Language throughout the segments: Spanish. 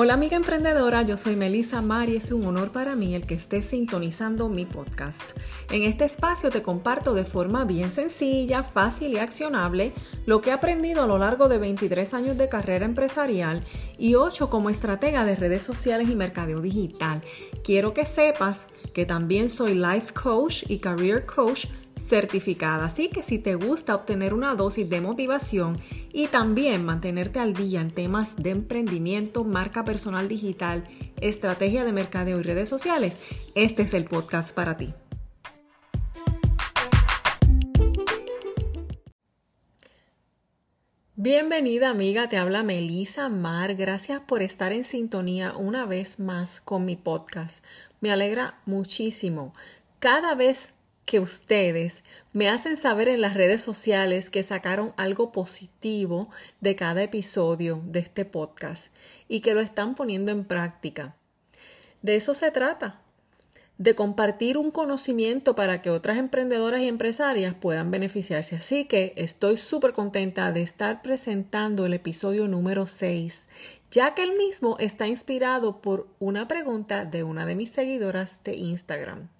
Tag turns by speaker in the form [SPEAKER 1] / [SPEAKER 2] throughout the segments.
[SPEAKER 1] Hola amiga emprendedora, yo soy Melissa Mari y es un honor para mí el que estés sintonizando mi podcast. En este espacio te comparto de forma bien sencilla, fácil y accionable lo que he aprendido a lo largo de 23 años de carrera empresarial y 8 como estratega de redes sociales y mercadeo digital. Quiero que sepas que también soy life coach y career coach certificada. Así que si te gusta obtener una dosis de motivación y también mantenerte al día en temas de emprendimiento, marca personal digital, estrategia de mercadeo y redes sociales, este es el podcast para ti. Bienvenida amiga, te habla Melisa Mar. Gracias por estar en sintonía una vez más con mi podcast. Me alegra muchísimo. Cada vez que ustedes me hacen saber en las redes sociales que sacaron algo positivo de cada episodio de este podcast y que lo están poniendo en práctica. De eso se trata, de compartir un conocimiento para que otras emprendedoras y empresarias puedan beneficiarse. Así que estoy súper contenta de estar presentando el episodio número 6, ya que el mismo está inspirado por una pregunta de una de mis seguidoras de Instagram.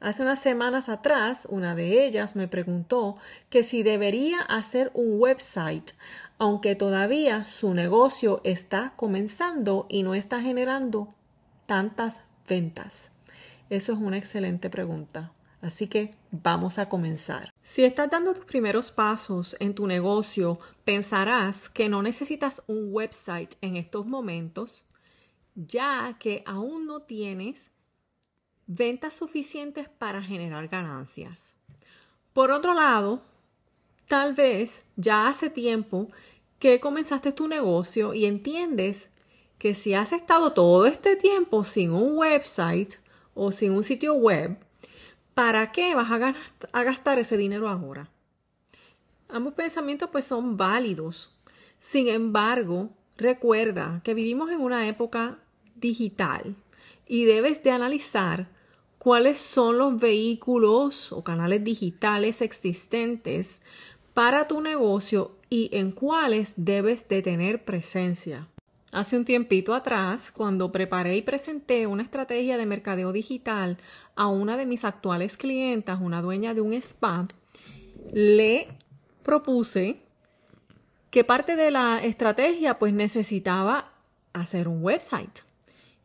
[SPEAKER 1] Hace unas semanas atrás, una de ellas me preguntó que si debería hacer un website, aunque todavía su negocio está comenzando y no está generando tantas ventas. Eso es una excelente pregunta. Así que vamos a comenzar. Si estás dando tus primeros pasos en tu negocio, pensarás que no necesitas un website en estos momentos, ya que aún no tienes ventas suficientes para generar ganancias. Por otro lado, tal vez ya hace tiempo que comenzaste tu negocio y entiendes que si has estado todo este tiempo sin un website o sin un sitio web, ¿para qué vas a, gastar ese dinero ahora? Ambos pensamientos pues son válidos. Sin embargo, recuerda que vivimos en una época digital y debes de analizar cuáles son los vehículos o canales digitales existentes para tu negocio y en cuáles debes de tener presencia. Hace un tiempito atrás, cuando preparé y presenté una estrategia de mercadeo digital a una de mis actuales clientas, una dueña de un spa, le propuse que parte de la estrategia pues necesitaba hacer un website.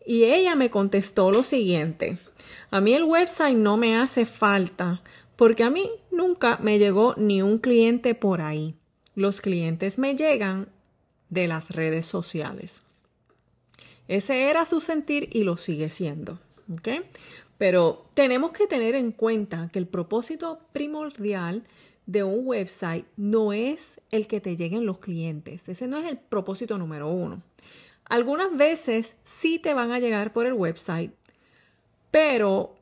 [SPEAKER 1] Y ella me contestó lo siguiente, a mí el website no me hace falta porque a mí nunca me llegó ni un cliente por ahí. Los clientes me llegan de las redes sociales. Ese era su sentir y lo sigue siendo. Pero tenemos que tener en cuenta que el propósito primordial de un website no es el que te lleguen los clientes. Ese no es el propósito número uno. Algunas veces sí te van a llegar por el website, pero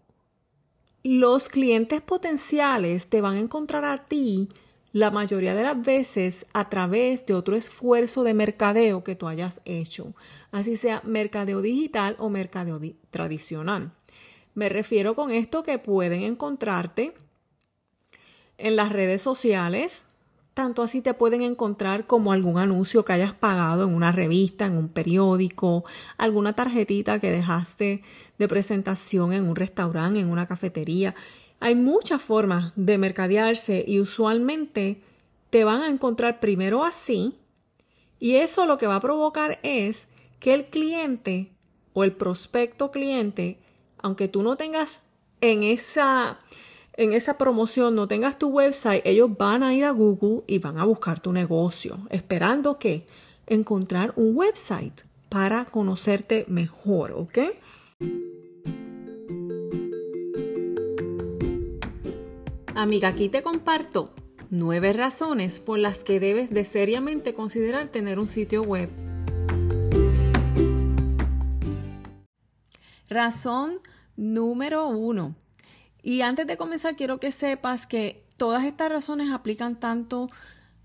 [SPEAKER 1] los clientes potenciales te van a encontrar a ti la mayoría de las veces a través de otro esfuerzo de mercadeo que tú hayas hecho, así sea mercadeo digital o mercadeo tradicional. Me refiero con esto que pueden encontrarte en las redes sociales, tanto así te pueden encontrar como algún anuncio que hayas pagado en una revista, en un periódico, alguna tarjetita que dejaste de presentación en un restaurante, en una cafetería. Hay muchas formas de mercadearse y usualmente te van a encontrar primero así y eso lo que va a provocar es que el cliente o el prospecto cliente, aunque tú no tengas en esa en esa promoción no tengas tu website, ellos van a ir a Google y van a buscar tu negocio, esperando que encontrar un website para conocerte mejor, ¿ok? Amiga, aquí te comparto nueve razones por las que debes de seriamente considerar tener un sitio web. Razón número uno. Y antes de comenzar, quiero que sepas que todas estas razones aplican tanto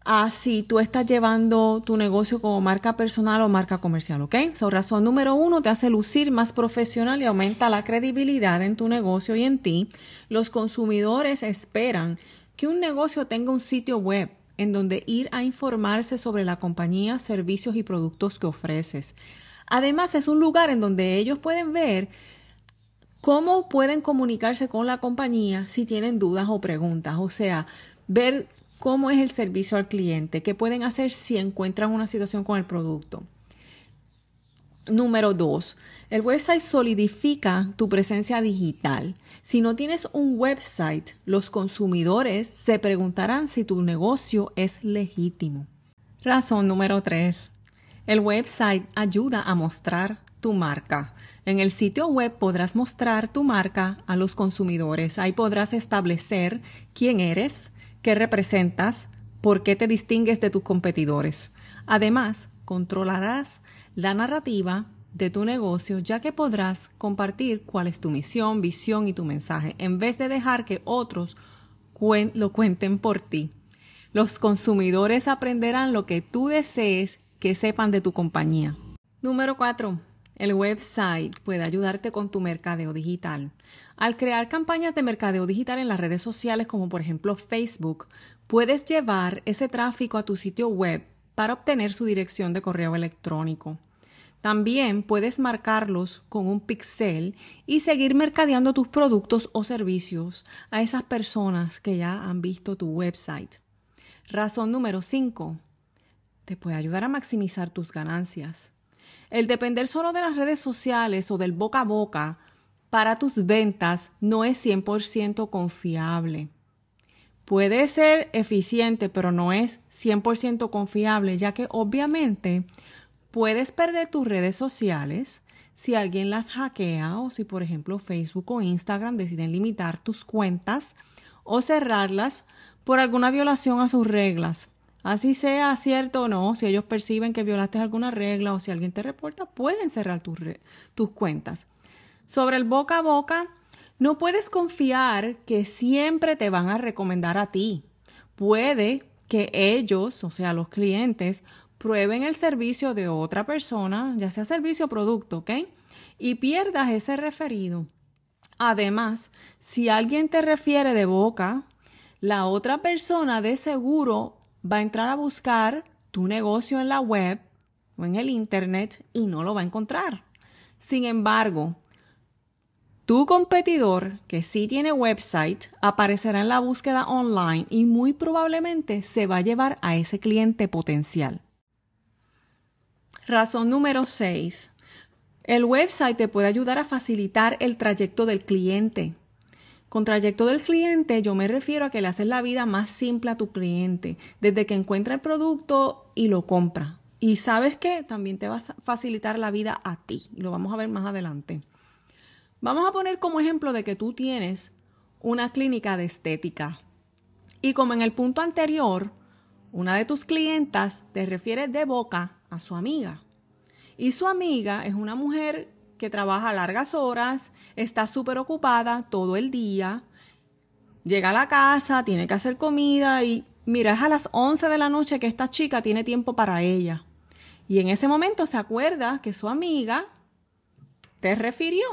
[SPEAKER 1] a si tú estás llevando tu negocio como marca personal o marca comercial, ¿ok? So, razón número uno, te hace lucir más profesional y aumenta la credibilidad en tu negocio y en ti. Los consumidores esperan que un negocio tenga un sitio web en donde ir a informarse sobre la compañía, servicios y productos que ofreces. Además, es un lugar en donde ellos pueden ver cómo pueden comunicarse con la compañía si tienen dudas o preguntas. O sea, ver cómo es el servicio al cliente, qué pueden hacer si encuentran una situación con el producto. Número dos, el website solidifica tu presencia digital. Si no tienes un website, los consumidores se preguntarán si tu negocio es legítimo. Razón número tres, el website ayuda a mostrar tu marca. En el sitio web podrás mostrar tu marca a los consumidores. Ahí podrás establecer quién eres, qué representas, por qué te distingues de tus competidores. Además, controlarás la narrativa de tu negocio, ya que podrás compartir cuál es tu misión, visión y tu mensaje, en vez de dejar que otros lo cuenten por ti. Los consumidores aprenderán lo que tú desees que sepan de tu compañía. Número 4. El website puede ayudarte con tu mercadeo digital. Al crear campañas de mercadeo digital en las redes sociales como por ejemplo Facebook, puedes llevar ese tráfico a tu sitio web para obtener su dirección de correo electrónico. También puedes marcarlos con un pixel y seguir mercadeando tus productos o servicios a esas personas que ya han visto tu website. Razón número 5. Te puede ayudar a maximizar tus ganancias. El depender solo de las redes sociales o del boca a boca para tus ventas no es 100% confiable. Puede ser eficiente, pero no es 100% confiable, ya que obviamente Puedes perder tus redes sociales si alguien las hackea o si, por ejemplo, Facebook o Instagram deciden limitar tus cuentas o cerrarlas por alguna violación a sus reglas. Así sea cierto o no, si ellos perciben que violaste alguna regla o si alguien te reporta, pueden cerrar tus, tus cuentas. Sobre el boca a boca, no puedes confiar que siempre te van a recomendar a ti. Puede que ellos, o sea, los clientes, prueben el servicio de otra persona, ya sea servicio o producto, ¿ok? Y pierdas ese referido. Además, si alguien te refiere de boca, la otra persona de seguro va a entrar a buscar tu negocio en la web o en el Internet y no lo va a encontrar. Sin embargo, tu competidor, que sí tiene website, aparecerá en la búsqueda online y muy probablemente se va a llevar a ese cliente potencial. Razón número 6. El website te puede ayudar a facilitar el trayecto del cliente. Con trayecto del cliente yo me refiero a que le haces la vida más simple a tu cliente, desde que encuentra el producto y lo compra. Y sabes qué, también te va a facilitar la vida a ti. Y lo vamos a ver más adelante. Vamos a poner como ejemplo de que tú tienes una clínica de estética. Y como en el punto anterior, una de tus clientas te refiere de boca a su amiga. Y su amiga es una mujer que trabaja largas horas, está súper ocupada todo el día, llega a la casa, tiene que hacer comida y mira, es a las 11 de la noche que esta chica tiene tiempo para ella. Y en ese momento se acuerda que su amiga te refirió.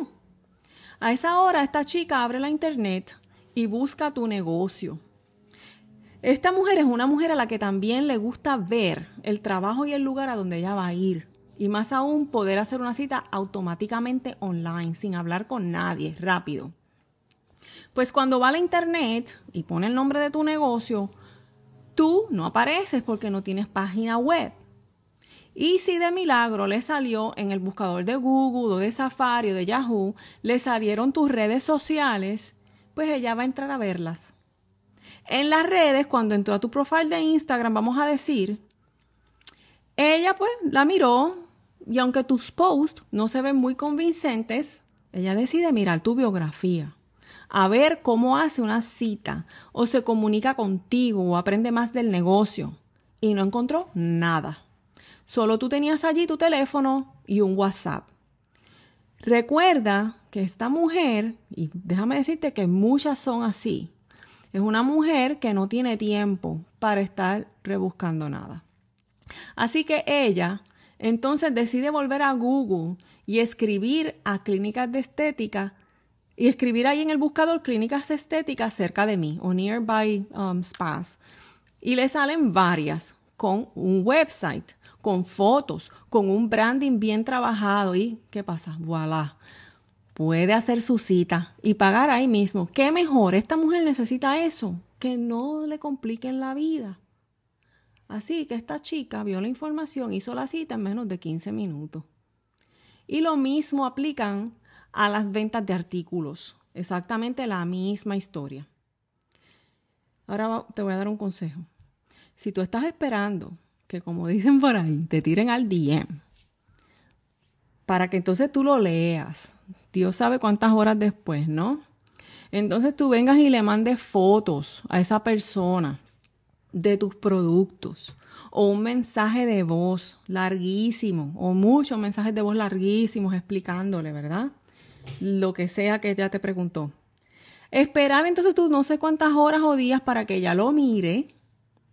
[SPEAKER 1] A esa hora esta chica abre la internet y busca tu negocio. Esta mujer es una mujer a la que también le gusta ver el trabajo y el lugar a donde ella va a ir. Y más aún poder hacer una cita automáticamente online, sin hablar con nadie, rápido. Pues cuando va a la internet y pone el nombre de tu negocio, tú no apareces porque no tienes página web. Y si de milagro le salió en el buscador de Google o de Safari o de Yahoo, le salieron tus redes sociales, pues ella va a entrar a verlas. En las redes, cuando entró a tu profile de Instagram, vamos a decir, ella pues la miró y aunque tus posts no se ven muy convincentes, ella decide mirar tu biografía, a ver cómo hace una cita o se comunica contigo o aprende más del negocio y no encontró nada. Solo tú tenías allí tu teléfono y un WhatsApp. Recuerda que esta mujer, y déjame decirte que muchas son así, es una mujer que no tiene tiempo para estar rebuscando nada. Así que ella entonces decide volver a Google y escribir a clínicas de estética y escribir ahí en el buscador clínicas estéticas cerca de mí o nearby um, spas. Y le salen varias. con un website, con fotos, con un branding bien trabajado. ¿Y qué pasa? Voilà. Puede hacer su cita y pagar ahí mismo. ¿Qué mejor? Esta mujer necesita eso, que no le compliquen la vida. Así que esta chica vio la información, hizo la cita en menos de 15 minutos. Y lo mismo aplican a las ventas de artículos. Exactamente la misma historia. Ahora te voy a dar un consejo. Si tú estás esperando que, como dicen por ahí, te tiren al DM, para que entonces tú lo leas, Dios sabe cuántas horas después, ¿no? Entonces tú vengas y le mandes fotos a esa persona de tus productos o un mensaje de voz larguísimo o muchos mensajes de voz larguísimos explicándole, ¿verdad? Lo que sea que ella te preguntó. Esperar entonces tú no sé cuántas horas o días para que ella lo mire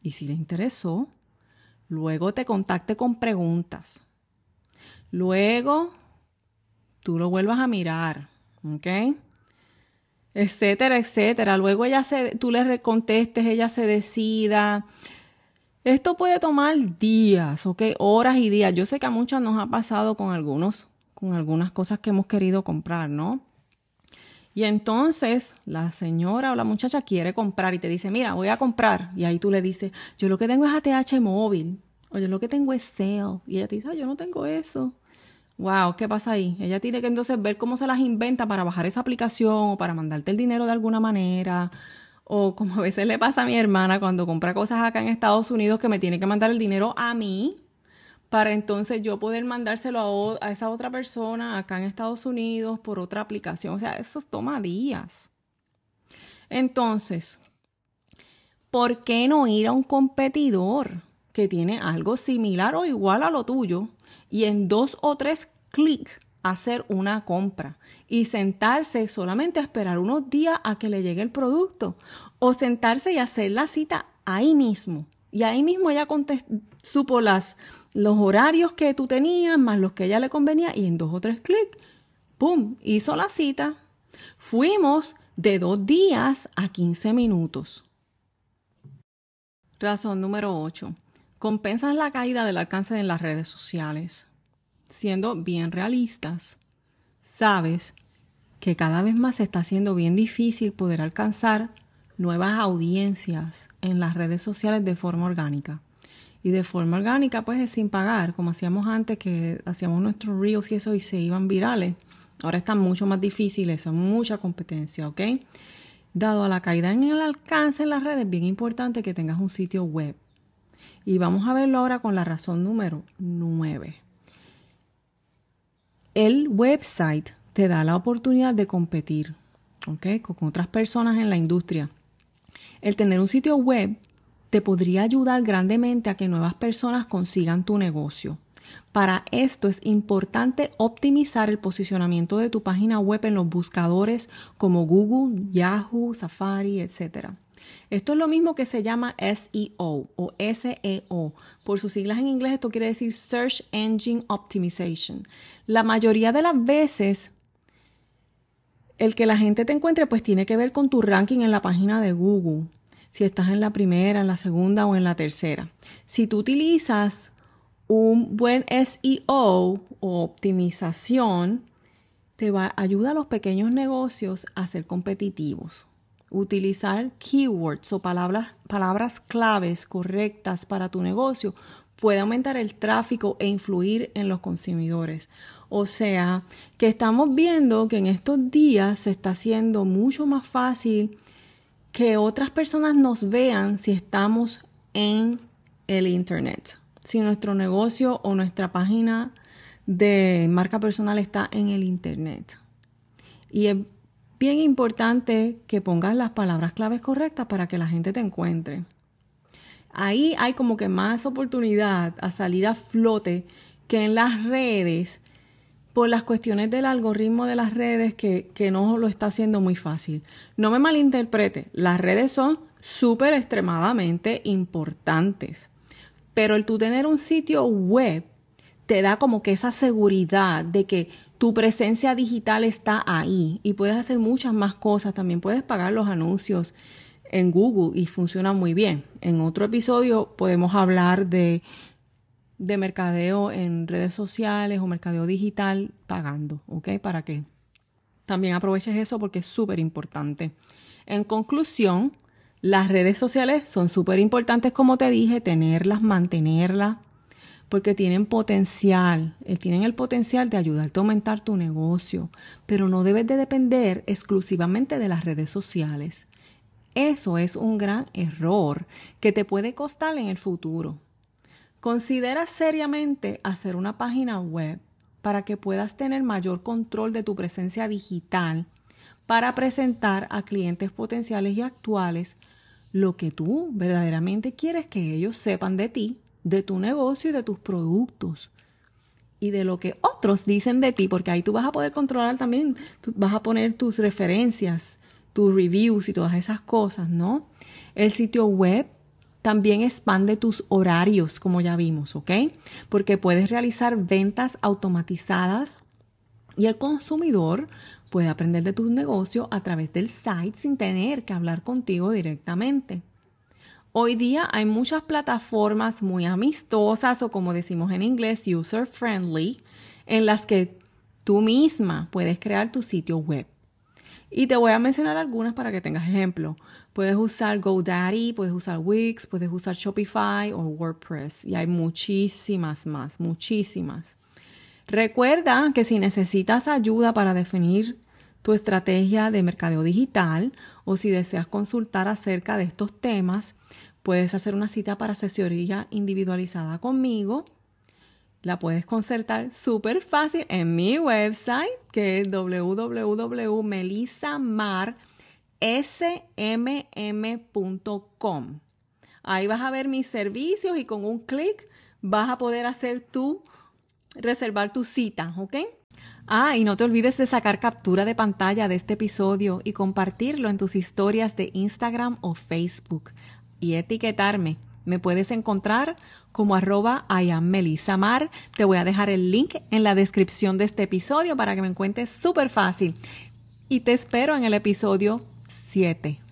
[SPEAKER 1] y si le interesó, luego te contacte con preguntas. Luego tú lo vuelvas a mirar, ¿ok? Etcétera, etcétera. Luego ella se, tú le contestes, ella se decida. Esto puede tomar días, ¿ok? Horas y días. Yo sé que a muchas nos ha pasado con algunos, con algunas cosas que hemos querido comprar, ¿no? Y entonces la señora o la muchacha quiere comprar y te dice, mira, voy a comprar. Y ahí tú le dices, yo lo que tengo es ATH móvil. O yo lo que tengo es Sale. Y ella te dice, yo no tengo eso. Wow, ¿qué pasa ahí? Ella tiene que entonces ver cómo se las inventa para bajar esa aplicación o para mandarte el dinero de alguna manera. O como a veces le pasa a mi hermana cuando compra cosas acá en Estados Unidos que me tiene que mandar el dinero a mí para entonces yo poder mandárselo a, esa otra persona acá en Estados Unidos por otra aplicación. O sea, eso toma días. Entonces, ¿por qué no ir a un competidor que tiene algo similar o igual a lo tuyo y en dos o tres clics hacer una compra y sentarse solamente a esperar unos días a que le llegue el producto o sentarse y hacer la cita ahí mismo? Y ahí mismo ella supo las, los horarios que tú tenías, más los que ella le convenía, y en dos o tres clics, ¡pum! Hizo la cita. Fuimos de dos días a 15 minutos. Razón número 8. Compensas la caída del alcance en las redes sociales. Siendo bien realistas, sabes que cada vez más se está haciendo bien difícil poder alcanzar nuevas audiencias en las redes sociales de forma orgánica. Y de forma orgánica, pues es sin pagar, como hacíamos antes, que hacíamos nuestros reels y eso y se iban virales. Ahora está mucho más difícil eso, mucha competencia, ¿ok? Dado a la caída en el alcance en las redes, es bien importante que tengas un sitio web. Y vamos a verlo ahora con la razón número 9. El website te da la oportunidad de competir. Con otras personas en la industria. El tener un sitio web te podría ayudar grandemente a que nuevas personas consigan tu negocio. Para esto es importante optimizar el posicionamiento de tu página web en los buscadores como Google, Yahoo, Safari, etc. Esto es lo mismo que se llama SEO o SEO. Por sus siglas en inglés esto quiere decir Search Engine Optimization. La mayoría de las veces el que la gente te encuentre pues tiene que ver con tu ranking en la página de Google, si estás en la primera, en la segunda o en la tercera. Si tú utilizas un buen SEO o optimización, te va a ayudar a los pequeños negocios a ser competitivos. Utilizar keywords o palabras, palabras claves correctas para tu negocio puede aumentar el tráfico e influir en los consumidores. O sea, que estamos viendo que en estos días se está haciendo mucho más fácil que otras personas nos vean si estamos en el Internet. Si nuestro negocio o nuestra página de marca personal está en el Internet. Y bien importante que pongas las palabras claves correctas para que la gente te encuentre ahí hay como que más oportunidad a salir a flote que en las redes por las cuestiones del algoritmo de las redes que, que no lo está haciendo muy fácil. No me malinterprete, las redes son súper extremadamente importantes, pero el tú tener un sitio web te da como que esa seguridad de que tu presencia digital está ahí y puedes hacer muchas más cosas, también puedes pagar los anuncios en Google y funciona muy bien. En otro episodio podemos hablar de, de mercadeo en redes sociales o mercadeo digital pagando, ¿ok? Para que también aproveches eso porque es súper importante. En conclusión, las redes sociales son súper importantes, como te dije, tenerlas, mantenerlas, porque tienen potencial, eh, tienen el potencial de ayudarte a aumentar tu negocio, pero no debes de depender exclusivamente de las redes sociales. Eso es un gran error que te puede costar en el futuro. Considera seriamente hacer una página web para que puedas tener mayor control de tu presencia digital para presentar a clientes potenciales y actuales lo que tú verdaderamente quieres que ellos sepan de ti, de tu negocio y de tus productos y de lo que otros dicen de ti, porque ahí tú vas a poder controlar también, vas a poner tus referencias, tus reviews y todas esas cosas, ¿no? El sitio web también expande tus horarios, como ya vimos, ¿ok? Porque puedes realizar ventas automatizadas y el consumidor puede aprender de tu negocio a través del site sin tener que hablar contigo directamente. Hoy día hay muchas plataformas muy amistosas o como decimos en inglés, user friendly, en las que tú misma puedes crear tu sitio web. Y te voy a mencionar algunas para que tengas ejemplo. Puedes usar GoDaddy, puedes usar Wix, puedes usar Shopify o WordPress. Y hay muchísimas más, muchísimas. Recuerda que si necesitas ayuda para definir tu estrategia de mercadeo digital o si deseas consultar acerca de estos temas, puedes hacer una cita para asesoría individualizada conmigo la puedes concertar súper fácil en mi website, que es www.melisamarsmm.com. Ahí vas a ver mis servicios y con un clic vas a poder hacer tu, reservar tu cita, ¿ok? Ah, y no te olvides de sacar captura de pantalla de este episodio y compartirlo en tus historias de Instagram o Facebook y etiquetarme me puedes encontrar como arroba Mar. Te voy a dejar el link en la descripción de este episodio para que me encuentres súper fácil. Y te espero en el episodio 7.